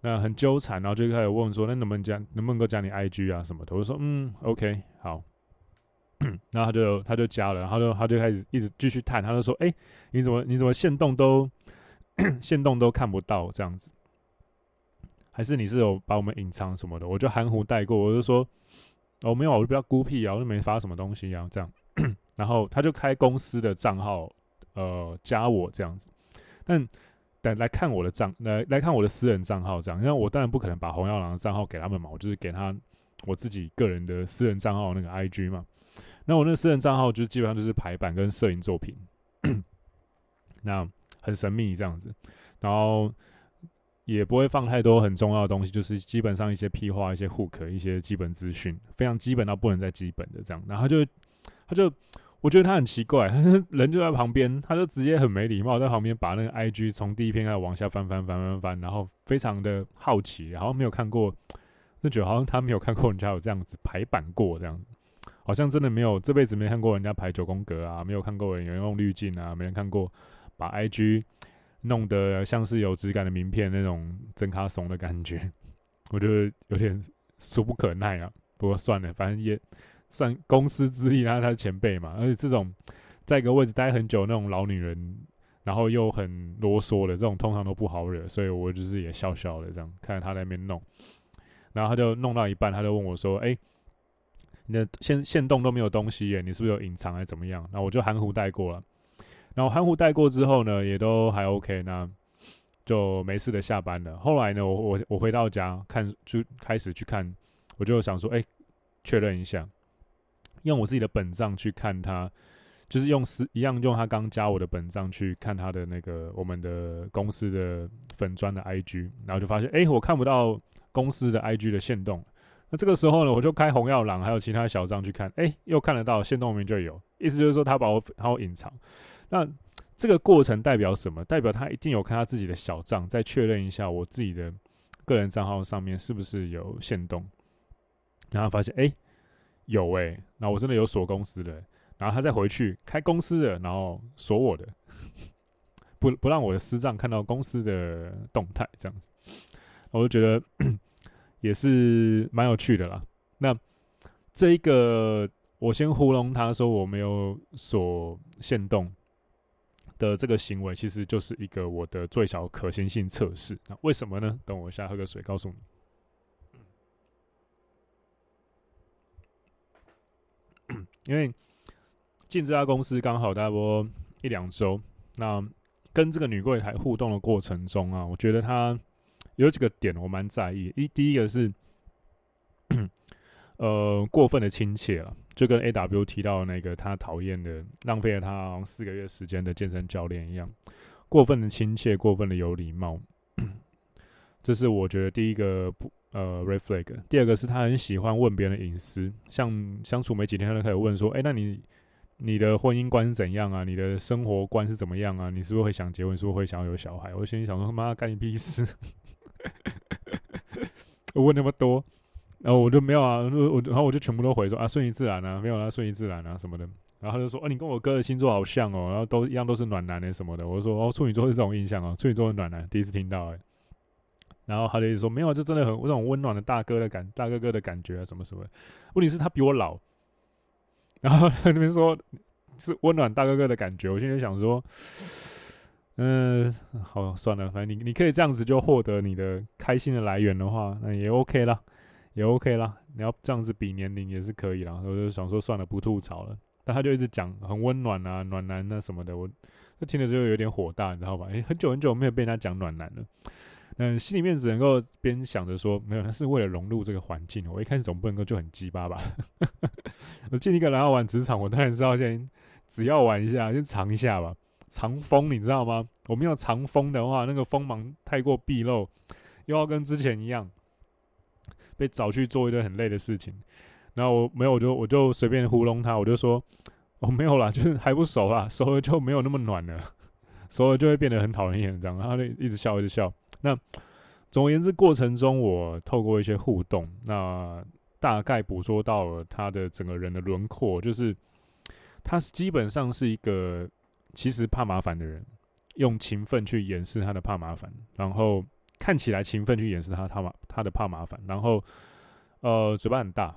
那很纠缠，然后就开始问说，那能不能加，能不能够加你 IG 啊什么的？我就说嗯，OK，好。然后他就他就加了，然后就他就开始一直继续探，他就说，哎、你怎么你怎么现动都 线动都看不到这样子？还是你是有把我们隐藏什么的？我就含糊带过，我就说哦没有，我就比较孤僻啊，我就没发什么东西啊，这样。然后他就开公司的账号，呃，加我这样子。但等来看我的账，来来看我的私人账号这样，因为我当然不可能把红药郎的账号给他们嘛，我就是给他我自己个人的私人账号那个 IG 嘛。那我那私人账号就基本上就是排版跟摄影作品。那很神秘这样子，然后也不会放太多很重要的东西，就是基本上一些屁话、一些 hook、一些基本资讯，非常基本到不能再基本的这样。然后他就他就我觉得他很奇怪，人就在旁边，他就直接很没礼貌，在旁边把那个 IG 从第一篇开始往下翻翻翻翻翻，然后非常的好奇，然后没有看过，就觉得好像他没有看过人家有这样子排版过这样子。好像真的没有，这辈子没看过人家排九宫格啊，没有看过人有人用滤镜啊，没人看过把 IG 弄得像是有质感的名片那种真卡怂的感觉，我觉得有点俗不可耐啊。不过算了，反正也算公司资历，然后他是前辈嘛，而且这种在一个位置待很久那种老女人，然后又很啰嗦的这种，通常都不好惹，所以我就是也笑笑的这样看着他在那边弄，然后他就弄到一半，他就问我说：“哎。”你的线线动都没有东西耶，你是不是有隐藏还是怎么样？那我就含糊带过了。然后含糊带过之后呢，也都还 OK，那就没事的下班了。后来呢，我我我回到家看，就开始去看，我就想说，哎、欸，确认一下，用我自己的本账去看他，就是用私一样用他刚加我的本账去看他的那个我们的公司的粉砖的 IG，然后就发现，哎、我看不到公司的 IG 的限动。那这个时候呢，我就开红药郎还有其他小账去看，哎、又看得到限动里面就有，意思就是说他把我然后隐藏。那这个过程代表什么？代表他一定有看他自己的小账，再确认一下我自己的个人账号上面是不是有限动。然后发现，哎、有哎、那我真的有锁公司的、然后他再回去开公司的，然后锁我的，不不让我的私账看到公司的动态，这样子，我就觉得。也是蛮有趣的啦。那这一个，我先糊弄他说我没有锁限动的这个行为，其实就是一个我的最小可行性测试。那为什么呢？等我一下喝个水，告诉你。因为进这家公司刚好大概一两周，那跟这个女柜台互动的过程中啊，我觉得她。有几个点我蛮在意，一第一个是，呃，过分的亲切了，就跟 AW 提到那个他讨厌的浪费了他四个月时间的健身教练一样，过分的亲切，过分的有礼貌，这是我觉得第一个不呃 reflag。第二个是他很喜欢问别人的隐私，像相处没几天他就开始问说，哎、那你你的婚姻观是怎样啊？你的生活观是怎么样啊？你是不是会想结婚？是不是会想要有小孩？我心里想说，他妈干你屁事！我问那么多，然后我就没有啊，我然后我就全部都回说啊，顺其自然啊，没有啊，顺其自然啊什么的。然后他就说，哦、啊，你跟我哥的星座好像哦，然后都一样都是暖男的什么的。我就说，哦，处女座是这种印象哦，处女座是暖男，第一次听到哎。然后他就一直说，没有，这真的很这种温暖的大哥的感，大哥哥的感觉啊，什么什么。问题是，他比我老。然后他那边说是温暖大哥哥的感觉，我现在想说。嗯，好，算了，反正你你可以这样子就获得你的开心的来源的话，那也 OK 啦，也 OK 啦。你要这样子比年龄也是可以啦。我就想说算了，不吐槽了。但他就一直讲很温暖啊，暖男啊什么的，我就听了之后有点火大，你知道吧？诶、很久很久没有被人家讲暖男了。嗯，心里面只能够边想着说，没有，那是为了融入这个环境。我一开始总不能够就很鸡巴吧？我进一个然后玩职场，我当然是要先只要玩一下，先尝一下吧。藏锋，你知道吗？我没有藏锋的话，那个锋芒太过毕露，又要跟之前一样被找去做一堆很累的事情。然后我没有，我就我就随便糊弄他，我就说我、没有啦，就是还不熟啦，熟了就没有那么暖了，熟了就会变得很讨人厌这样。然后他就一直笑，一直笑。那总而言之，过程中我透过一些互动，那大概捕捉到了他的整个人的轮廓，就是他基本上是一个。其实怕麻烦的人，用勤奋去掩饰他的怕麻烦，然后看起来勤奋去掩饰他他麻他的怕麻烦，然后呃嘴巴很大，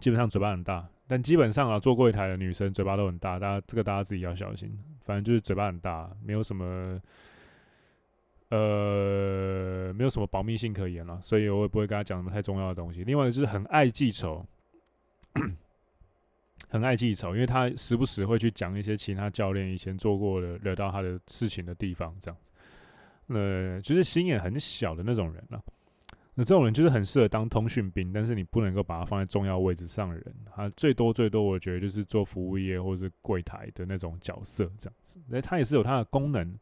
基本上嘴巴很大，但基本上啊坐柜台的女生嘴巴都很大，大家这个大家自己要小心，反正就是嘴巴很大，没有什么呃没有什么保密性可言了，所以我也不会跟他讲什么太重要的东西。另外就是很爱记仇。很爱记仇，因为他时不时会去讲一些其他教练以前做过的惹到他的事情的地方，这样子。呃，就是心眼很小的那种人了。那这种人就是很适合当通讯兵，但是你不能够把他放在重要位置上的人。他最多最多，我觉得就是做服务业或是柜台的那种角色这样子。那他也是有他的功能，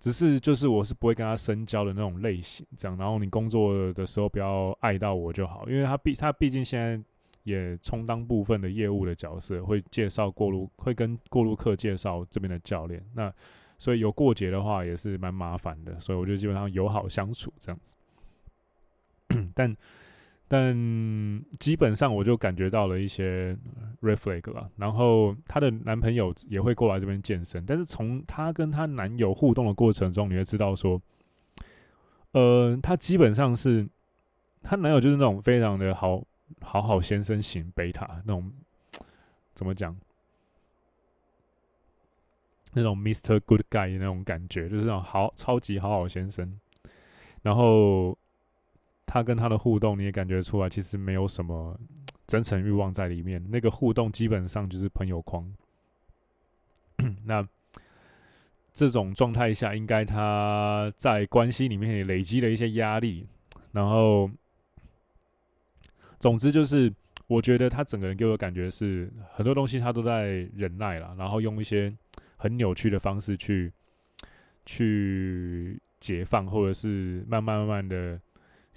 只是就是我是不会跟他深交的那种类型。这样，然后你工作的时候不要碍到我就好，因为他毕他毕竟现在也充当部分的业务的角色，会介绍过路，会跟过路客介绍这边的教练。那所以有过节的话也是蛮麻烦的，所以我就基本上友好相处这样子。但但基本上我就感觉到了一些 red flag 了，然后她的男朋友也会过来这边健身，但是从她跟她男友互动的过程中，你会知道说，呃，她基本上是她男友就是那种非常的好好好先生型贝塔那种，怎么讲？那种 Mister Good Guy 那种感觉，就是那种好超级好好先生，然后。他跟他的互动，你也感觉出来，其实没有什么真诚欲望在里面。那个互动基本上就是朋友框。那这种状态下，应该他在关系里面也累积了一些压力。然后，总之就是，我觉得他整个人给我的感觉是，很多东西他都在忍耐了，然后用一些很扭曲的方式去去解放，或者是慢慢慢慢的。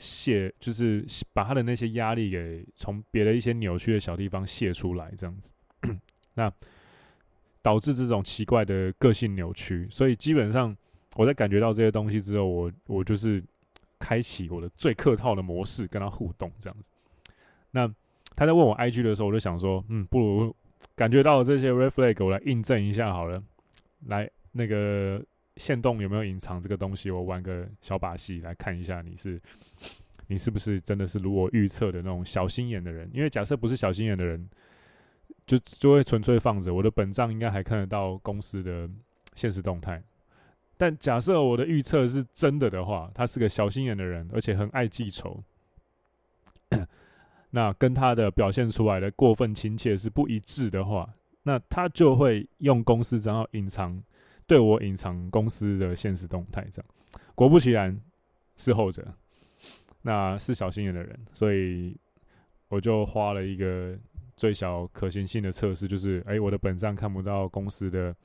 泄就是把他的那些压力给从别的一些扭曲的小地方泄出来，这样子，那导致这种奇怪的个性扭曲。所以基本上我在感觉到这些东西之后，我我就是开启我的最客套的模式跟他互动，这样子。那他在问我 IG 的时候，我就想说，嗯，不如感觉到这些 red flag，我来印证一下好了，来那个。线动有没有隐藏这个东西？我玩个小把戏来看一下，你是你是不是真的是如我预测的那种小心眼的人？因为假设不是小心眼的人，就就会纯粹放着。我的本账应该还看得到公司的现实动态。但假设我的预测是真的的话，他是个小心眼的人，而且很爱记仇，那跟他的表现出来的过分亲切是不一致的话，那他就会用公司账号隐藏。对我隐藏公司的现实动态，这样果不其然是后者，那是小心眼的人，所以我就花了一个最小可行性的测试，就是哎，我的本账看不到公司的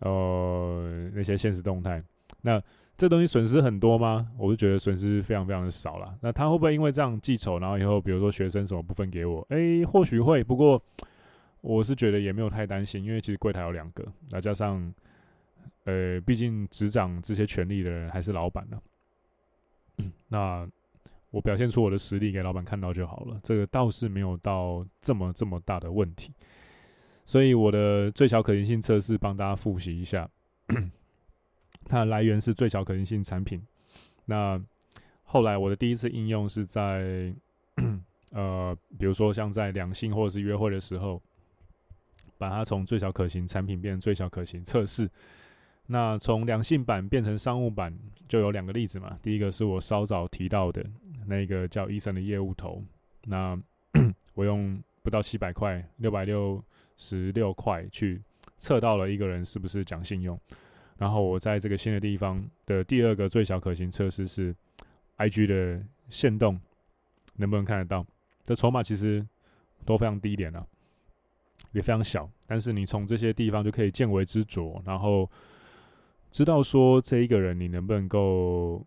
呃那些现实动态，那这东西损失很多吗？我就觉得损失非常非常的少了。那他会不会因为这样记仇，然后以后比如说学生什么部分给我，哎，或许会，不过 我是觉得也没有太担心，因为其实柜台有两个，那加上。呃，毕竟执掌这些权利的人还是老板呢。那我表现出我的实力给老板看到就好了，这个倒是没有到这么这么大的问题。所以我的最小可行性测试帮大家复习一下，它的来源是最小可行性产品。那后来我的第一次应用是在 呃，比如说像在两性或者是约会的时候，把它从最小可行产品变成最小可行测试。那从两性版变成商务版，就有两个例子嘛。第一个是我稍早提到的那个叫医生的业务头，那 我用不到七百块，六百六十六块去测到了一个人是不是讲信用。然后我在这个新的地方的第二个最小可行测试是，IG 的限动能不能看得到？这筹码其实都非常低廉啊，也非常小，但是你从这些地方就可以见微知著，然后。知道说这一个人你能不能够，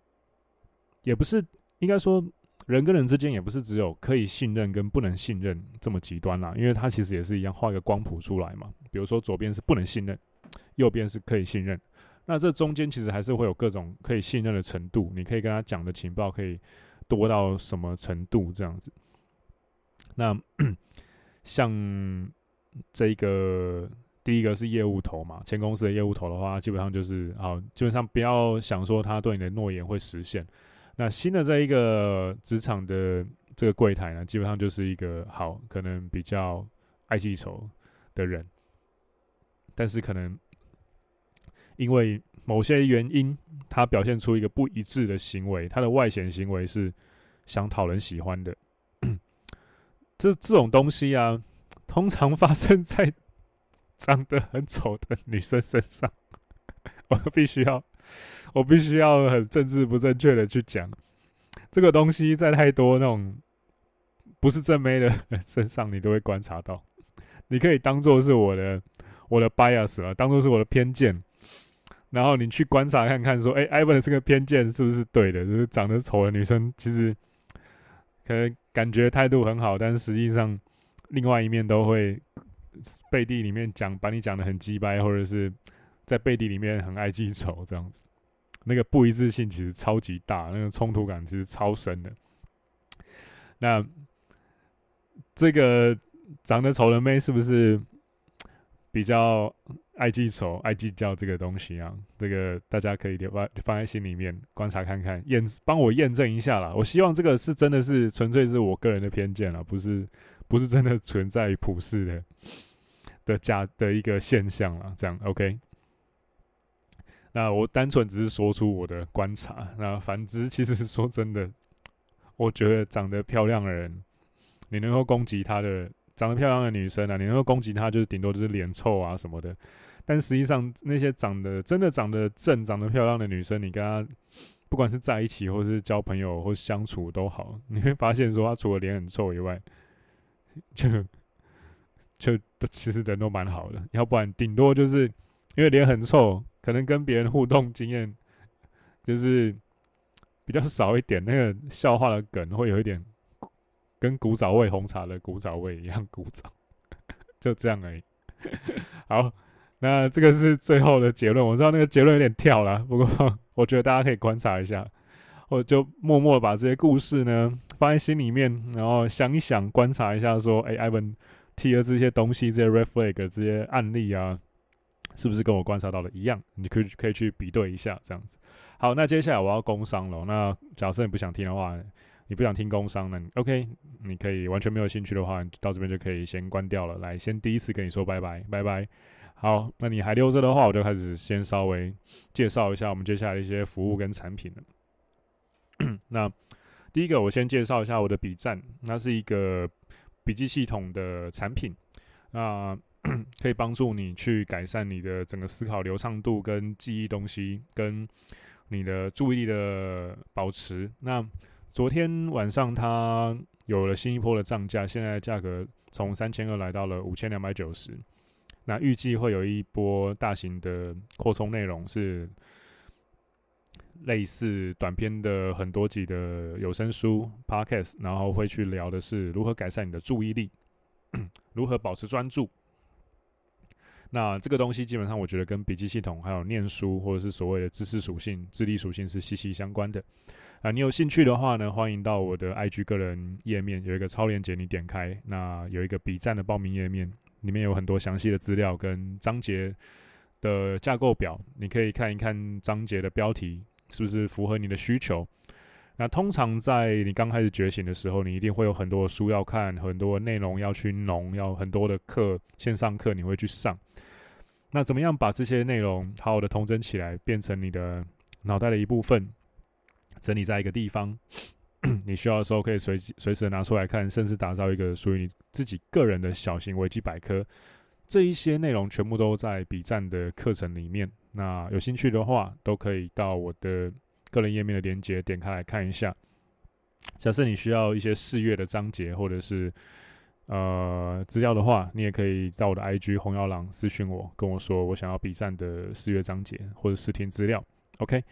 也不是应该说人跟人之间也不是只有可以信任跟不能信任这么极端啦，因为他其实也是一样画一个光谱出来嘛。比如说左边是不能信任，右边是可以信任，那这中间其实还是会有各种可以信任的程度。你可以跟他讲的情报可以多到什么程度这样子。那 像这个。第一个是业务头嘛，前公司的业务头的话，基本上就是好，基本上不要想说他对你的诺言会实现。那新的这一个职场的这个柜台呢，基本上就是一个好，可能比较爱记仇的人，但是可能因为某些原因，他表现出一个不一致的行为，他的外显行为是想讨人喜欢的。这这种东西啊，通常发生在。长得很丑的女生身上，我必须要，我必须要很政治不正确的去讲，这个东西在太多那种不是正妹的人身上，你都会观察到。你可以当做是我的我的 bias 啊，当做是我的偏见。然后你去观察看看，说，哎，Ivan 的这个偏见是不是对的？就是长得丑的女生，其实 可能感觉态度很好，但是实际上另外一面都会背地里面讲，把你讲得很鸡掰，或者是在背地里面很爱记仇这样子。那个不一致性其实超级大，那个冲突感其实超深的。那这个长得丑的妹是不是比较？爱记仇、爱计较这个东西啊，这个大家可以留放放在心里面观察看看，验帮我验证一下啦。我希望这个是真的是纯粹是我个人的偏见啊，不是不是真的存在于普世的的假的一个现象啦。这样 OK？那我单纯只是说出我的观察。那反之，其实说真的，我觉得长得漂亮的人，你能够攻击他的长得漂亮的女生啊，你能够攻击她，就是顶多就是脸臭啊什么的。但实际上，那些长得真的长得正、长得漂亮的女生，你跟她不管是在一起，或是交朋友，或相处都好，你会发现说，她除了脸很臭以外，就就都其实人都蛮好的。要不然，顶多就是因为脸很臭，可能跟别人互动经验就是比较少一点，那个笑话的梗会有一点跟古早味红茶的古早味一样古早，就这样而已。好。那这个是最后的结论，我知道那个结论有点跳了，不过 我觉得大家可以观察一下，我就默默把这些故事呢放在心里面，然后想一想，观察一下，说，哎，Ivan 提的这些东西，这些 red flag 这些案例啊，是不是跟我观察到的一样？你可以可以去比对一下，这样子。好，那接下来我要工商了。那假设你不想听的话，你不想听工商，呢 OK，你可以完全没有兴趣的话，到这边就可以先关掉了。来，先第一次跟你说拜拜，拜拜。好，那你还留着的话，我就开始先稍微介绍一下我们接下来一些服务跟产品了。那第一个，我先介绍一下我的笔站，那是一个笔记系统的产品，那 可以帮助你去改善你的整个思考流畅度跟记忆东西，跟你的注意力的保持。那昨天晚上它有了新一波的涨价，现在价格从三千二来到了五千两百九十。那预计会有一波大型的扩充内容，是类似短篇的很多集的有声书 Podcast，然后会去聊的是如何改善你的注意力，如何保持专注。那这个东西基本上我觉得跟笔记系统还有念书或者是所谓的知识属性、智力属性是息息相关的。啊，你有兴趣的话呢，欢迎到我的 IG 个人页面有一个超链接，你点开，那有一个笔站的报名页面。里面有很多详细的资料跟章节的架构表，你可以看一看章节的标题是不是符合你的需求。那通常在你刚开始觉醒的时候，你一定会有很多的书要看，很多内容要去弄，要很多的课线上课你会去上。那怎么样把这些内容好好的统整起来，变成你的脑袋的一部分，整理在一个地方？你需要的时候可以随随时拿出来看，甚至打造一个属于你自己个人的小型维基百科。这一些内容全部都在笔站的课程里面。那有兴趣的话，都可以到我的个人页面的连接点开来看一下。假设你需要一些试阅的章节或者是呃资料的话，你也可以到我的 IG 红药郎私讯我，跟我说我想要笔站的试阅章节或者试听资料。OK。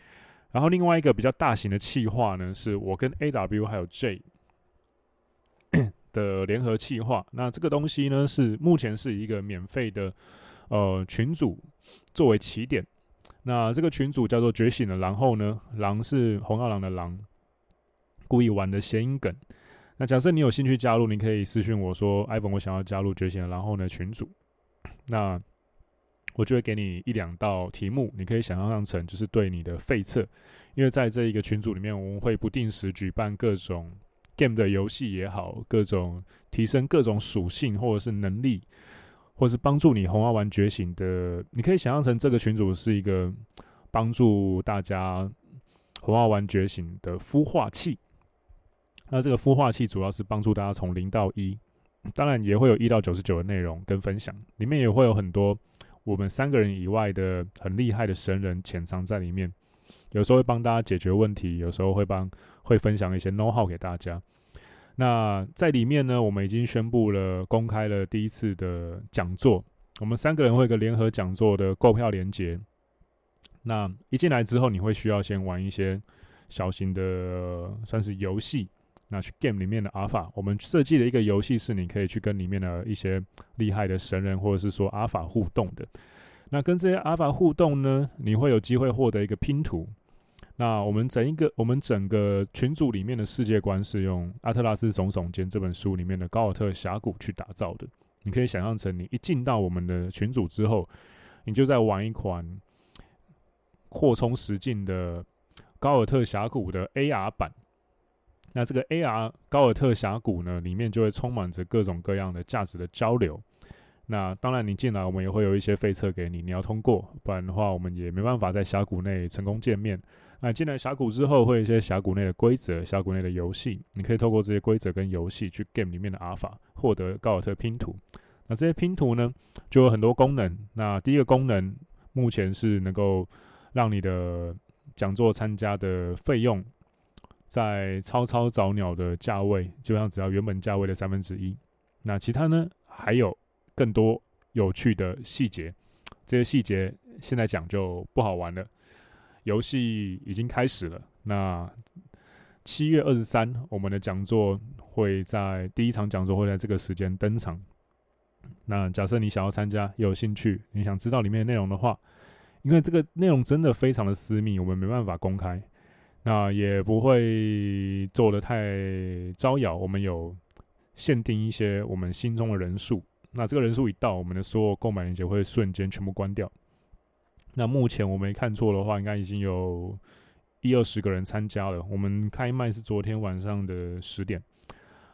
然后另外一个比较大型的企划呢，是我跟 AW 还有 J 的联合企划。那这个东西呢，是目前是一个免费的呃群组作为起点。那这个群组叫做“觉醒的狼后”呢，狼是红药郎的狼，故意玩的谐音梗。那假设你有兴趣加入，你可以私讯我说：“Ivan，我想要加入觉醒的狼后呢群组。”那我就会给你一两道题目，你可以想象成就是对你的废册，因为在这一个群组里面，我们会不定时举办各种 game 的游戏也好，各种提升各种属性或者是能力，或是帮助你红花丸觉醒的。你可以想象成这个群组是一个帮助大家红花丸觉醒的孵化器。那这个孵化器主要是帮助大家从零到一，当然也会有一到九十九的内容跟分享，里面也会有很多。我们三个人以外的很厉害的神人潜藏在里面，有时候会帮大家解决问题，有时候会帮会分享一些 know how 给大家。那在里面呢，我们已经宣布了公开了第一次的讲座，我们三个人会有个联合讲座的购票连接。那一进来之后，你会需要先玩一些小型的算是游戏。那去 game 里面的阿法，我们设计的一个游戏是你可以去跟里面的一些厉害的神人或者是说阿法互动的。那跟这些阿法互动呢，你会有机会获得一个拼图。那我们整一个我们整个群组里面的世界观是用《阿特拉斯耸耸肩》这本书里面的高尔特峡谷去打造的。你可以想象成你一进到我们的群组之后，你就在玩一款扩充实境的高尔特峡谷的 AR 版。那这个 AR 高尔特峡谷呢，里面就会充满着各种各样的价值的交流。那当然，你进来我们也会有一些费测给你，你要通过，不然的话我们也没办法在峡谷内成功见面。那进来峡谷之后，会有一些峡谷内的规则、峡谷内的游戏，你可以透过这些规则跟游戏去 game 里面的阿法，获得高尔特拼图。那这些拼图呢，就有很多功能。那第一个功能，目前是能够让你的讲座参加的费用。在超超早鸟的价位，基本上只要原本价位的三分之一。那其他呢，还有更多有趣的细节，这些细节现在讲就不好玩了。游戏已经开始了。那七月二十三，我们的讲座会在第一场讲座会在这个时间登场。那假设你想要参加，有兴趣，你想知道里面的内容的话，因为这个内容真的非常的私密，我们没办法公开。那也不会做的太招摇，我们有限定一些我们心中的人数。那这个人数一到，我们的所有购买链接会瞬间全部关掉。那目前我没看错的话，应该已经有一二十个人参加了。我们开卖是昨天晚上的十点。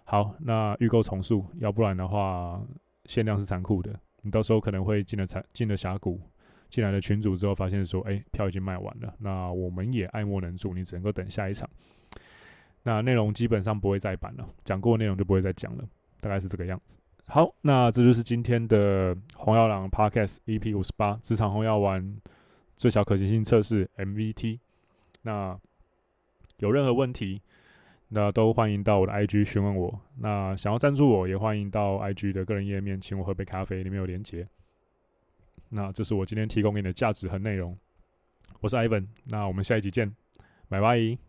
好，那预购从速，要不然的话限量是残酷的，你到时候可能会进了残进了峡谷。进来的群组之后，发现说：“哎、票已经卖完了。”那我们也爱莫能助，你只能够等下一场。那内容基本上不会再版了，讲过的内容就不会再讲了，大概是这个样子。好，那这就是今天的红药郎 Podcast EP 五十八职场红药丸最小可行性测试 MVT。那有任何问题，那都欢迎到我的 IG 询问我。那想要赞助我，也欢迎到 IG 的个人页面请我喝杯咖啡，里面有连结。那这是我今天提供给你的价值和内容。我是 Ivan，那我们下一集见，拜拜。